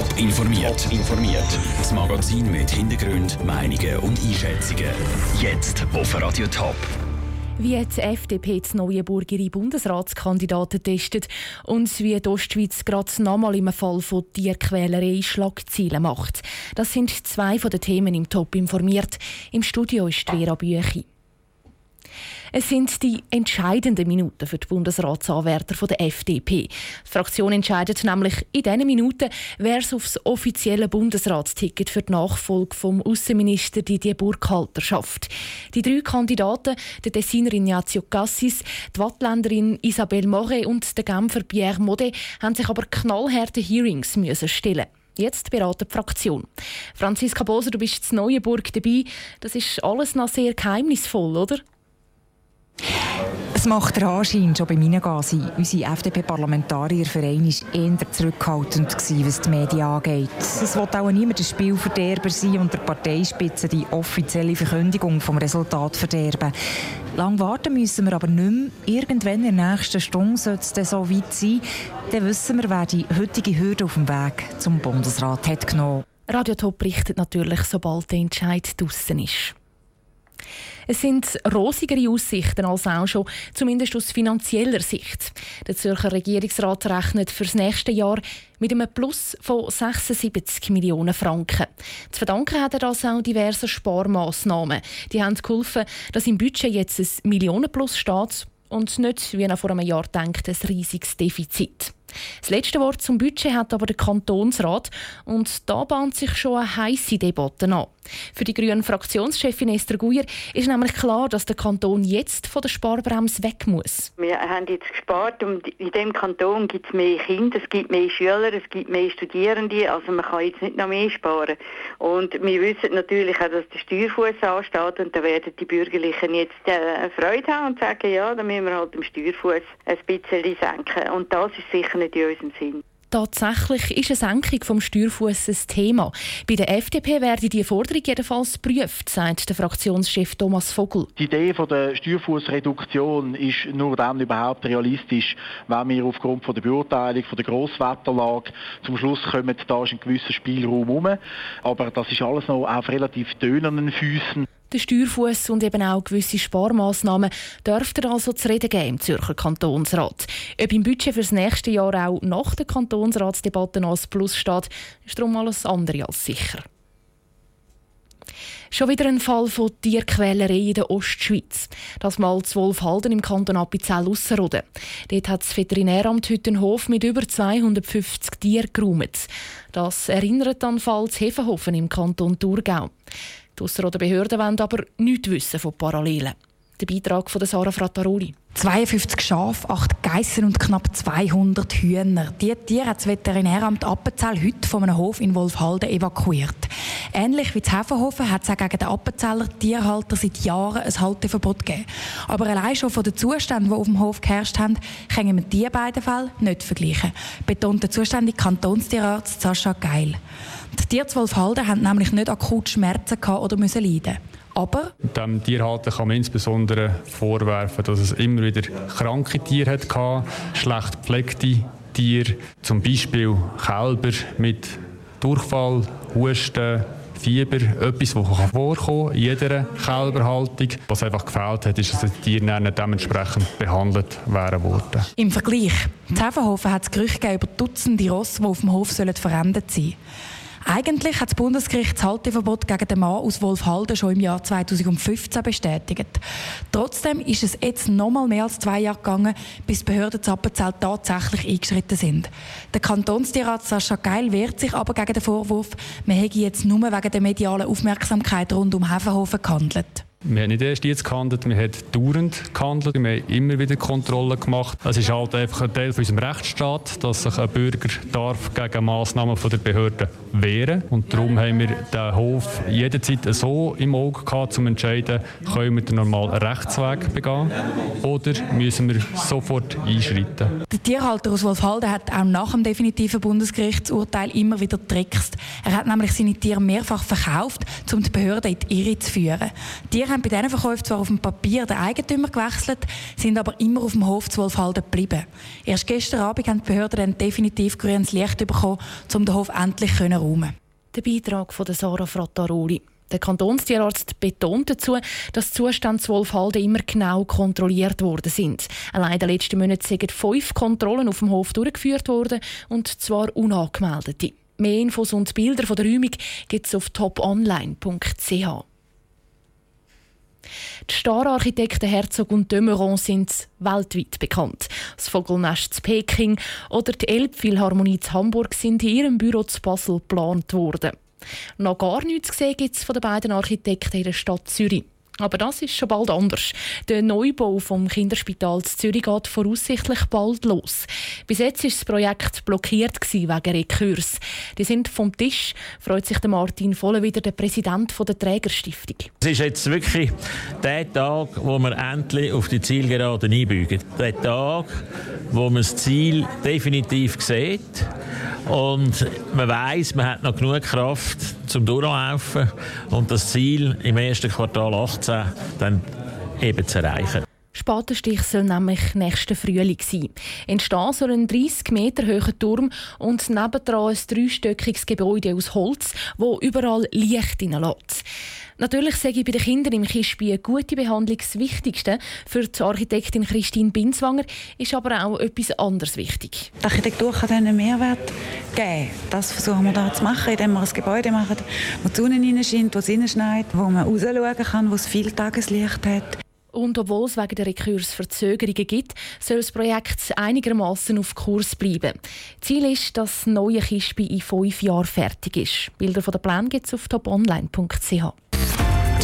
Top informiert. informiert. Das Magazin mit Hintergrund, Meinungen und Einschätzungen. Jetzt auf Radio Top. Wie die FDP das neue ihre Bundesratskandidaten testet und wie die Ostschweiz gerade nochmal im Fall von Tierquälerei Schlagzeilen macht. Das sind zwei von den Themen im Top informiert. Im Studio ist Vera Büchi. Es sind die entscheidenden Minuten für die Bundesratsanwärter der FDP. Die Fraktion entscheidet nämlich in diesen Minuten, wer es aufs offizielle Bundesratsticket für die Nachfolge vom Außenminister Didier Burkhalter schafft. Die drei Kandidaten, der Tessiner Ignazio Cassis, die Wattländerin Isabelle Moret und der Genfer Pierre Modet, haben sich aber knallharte Hearings müssen stellen. Jetzt beraten die Fraktion. Franziska Boser, du bist in Neuenburg dabei. Das ist alles noch sehr geheimnisvoll, oder? Es macht den Anschein, schon beim Reingehen Unsere FDP-Parlamentarierverein war eher zurückhaltend, was die Medien angeht. Es wird auch niemand ein Spielverderber sein und der Parteispitze die offizielle Verkündigung vom Resultat verderben. Lang warten müssen wir aber nicht mehr. Irgendwann in der nächsten Stunde sollte es so weit sein, dann wissen wir, wer die heutige Hürde auf dem Weg zum Bundesrat hat genommen. Radio Top berichtet natürlich, sobald der Entscheid draussen ist. Es sind rosigere Aussichten als auch schon, zumindest aus finanzieller Sicht. Der Zürcher Regierungsrat rechnet für das nächste Jahr mit einem Plus von 76 Millionen Franken. Zu verdanken hat er das auch diverse Sparmaßnahmen. Die haben geholfen, dass im Budget jetzt ein Millionenplus steht und nicht, wie er vor einem Jahr denkt, ein riesiges Defizit. Das letzte Wort zum Budget hat aber der Kantonsrat und da bahnt sich schon eine heiße Debatte an. Für die grünen Fraktionschefin Esther Guyer ist nämlich klar, dass der Kanton jetzt von der Sparbremse weg muss. Wir haben jetzt gespart und in dem Kanton gibt es mehr Kinder, es gibt mehr Schüler, es gibt mehr Studierende, also man kann jetzt nicht noch mehr sparen. Und wir wissen natürlich auch, dass der Steuerfuß ansteht und da werden die Bürgerlichen jetzt äh, Freude haben und sagen, ja, dann müssen wir halt den Steuerfuß ein bisschen senken. Und das ist sicher nicht in unserem Sinn. Tatsächlich ist eine Senkung vom Steuerfuß ein Thema. Bei der FDP werde die Forderung jedenfalls geprüft, sagt der Fraktionschef Thomas Vogel. Die Idee von der Steuerfußreduktion ist nur dann überhaupt realistisch, wenn wir aufgrund von der Beurteilung von der Grosswetterlage zum Schluss kommen, da ist ein gewisser Spielraum herum. Aber das ist alles noch auf relativ dönernen Füßen. Der Steuerfuß und eben auch gewisse Sparmaßnahmen dürften also zu reden geben im Zürcher Kantonsrat. Ob im Budget für das nächste Jahr auch nach der Kantonsratsdebatte als Plus steht, ist darum alles andere als sicher. Schon wieder ein Fall von Tierquälerei in der Ostschweiz. Das mal zu Wolfhalden im Kanton Appenzell-Ausserrhoden. Dort hat das Veterinäramt heute einen Hof mit über 250 Tieren geräumt. Das erinnert an den Fall Hefenhofen im Kanton Thurgau. Die Ausserrhoder Behörden wollen aber nichts wissen von Parallelen. Der Beitrag von Sarah Frattaroli. 52 Schafe, 8 Geissen und knapp 200 Hühner. Die Tiere hat das Veterinäramt Appenzell heute von einem Hof in Wolfhalden evakuiert. Ähnlich wie das Hefenhofen hat es auch gegen den Appenzeller Tierhalter seit Jahren ein Halteverbot gegeben. Aber allein schon von den Zuständen, die auf dem Hof geherrscht haben, können wir die beiden Fälle nicht vergleichen, betont der zuständige Kantonstierarzt Sascha Geil. Die Tiere zu Wolfhalden haben nämlich nicht akut Schmerzen oder müssen leiden. Aber dem Tierhalter kann man insbesondere vorwerfen, dass es immer wieder kranke Tiere hatte, schlecht gepflegte Tiere, zum Beispiel Kälber mit Durchfall, Husten, Fieber, etwas, das vorkommen kann in jeder Kälberhaltung. Was einfach gefehlt hat, ist, dass die Tiere dementsprechend behandelt werden worden. Im Vergleich, in Zevenhofen hat es Gerüchte über Dutzende Rosse, die auf dem Hof verendet sein sollen. Eigentlich hat das Bundesgericht das Halteverbot gegen den Mann aus Wolfhalden schon im Jahr 2015 bestätigt. Trotzdem ist es jetzt noch mal mehr als zwei Jahre gegangen, bis die Behörden Zappenzell tatsächlich eingeschritten sind. Der Kantonstierrat Sascha Geil wehrt sich aber gegen den Vorwurf, man hätte jetzt nur wegen der medialen Aufmerksamkeit rund um Häfenhofen gehandelt. Wir haben nicht erst jetzt gehandelt, wir haben dauernd gehandelt, wir haben immer wieder Kontrollen gemacht. Es ist halt einfach ein Teil unseres Rechtsstaats, dass sich ein Bürger darf gegen Massnahmen der Behörden wehren Und darum haben wir den Hof jederzeit so im Auge gehabt, um zu entscheiden, können wir den normalen Rechtsweg begehen oder müssen wir sofort einschreiten. Der Tierhalter aus Wolfhalden hat auch nach dem definitiven Bundesgerichtsurteil immer wieder getrickst. Er hat nämlich seine Tiere mehrfach verkauft, um die Behörden in die Irre zu führen. Die haben bei diesen Verkäufen zwar auf dem Papier den Eigentümer gewechselt, sind aber immer auf dem Hof zu Wolfhalden geblieben. Erst gestern Abend haben die Behörden dann definitiv grünes Licht bekommen, um den Hof endlich zu räumen. Der Beitrag von Sarah Frattaroli. Der Kantonstierarzt betont dazu, dass die Zustände zu Wolfhalden immer genau kontrolliert worden sind. Allein in den letzten Monaten sind fünf Kontrollen auf dem Hof durchgeführt worden, und zwar unangemeldete. Mehr Infos und Bilder von der Räumung gibt es auf toponline.ch. Die Stararchitekten Herzog und Dömeron sind weltweit bekannt. Das Vogelnest zu Peking oder die Elbphilharmonie zu Hamburg sind in ihrem Büro zu Basel geplant worden. Noch gar nichts gesehen gibt es von den beiden Architekten in der Stadt Zürich. Aber das ist schon bald anders. Der Neubau vom Kinderspital Zürich geht voraussichtlich bald los. Bis jetzt war das Projekt blockiert wegen Rekurs. Die sind vom Tisch, freut sich der Martin Vollenwieder, der Präsident der Trägerstiftung. Es ist jetzt wirklich der Tag, wo wir endlich auf die Zielgerade einbügen. Der Tag, wo man das Ziel definitiv sieht und man weiß, man hat noch genug Kraft zum Durchlaufen und das Ziel im ersten Quartal 18 dann eben zu erreichen. Spatenstich soll nämlich nächsten Frühling sein. Entstehen soll ein 30 Meter hoher Turm und nebendran ein dreistöckiges Gebäude aus Holz, wo überall Licht hineinlässt. Natürlich sage ich bei den Kindern im Kispi eine gute Behandlung das Wichtigste. Für die Architektin Christine Binswanger ist aber auch etwas anderes wichtig. Die Architektur kann einen Mehrwert geben. Das versuchen wir da zu machen, indem wir ein Gebäude machen, wo die Sonne reinscheint, wo es reinschneit, wo man rausschauen kann, wo es viel Tageslicht hat. Und obwohl es wegen der Rekursverzögerungen gibt, soll das Projekt einigermaßen auf Kurs bleiben. Ziel ist, dass das neue Kispi in fünf Jahren fertig ist. Bilder von der Plan gibt es auf toponline.ch.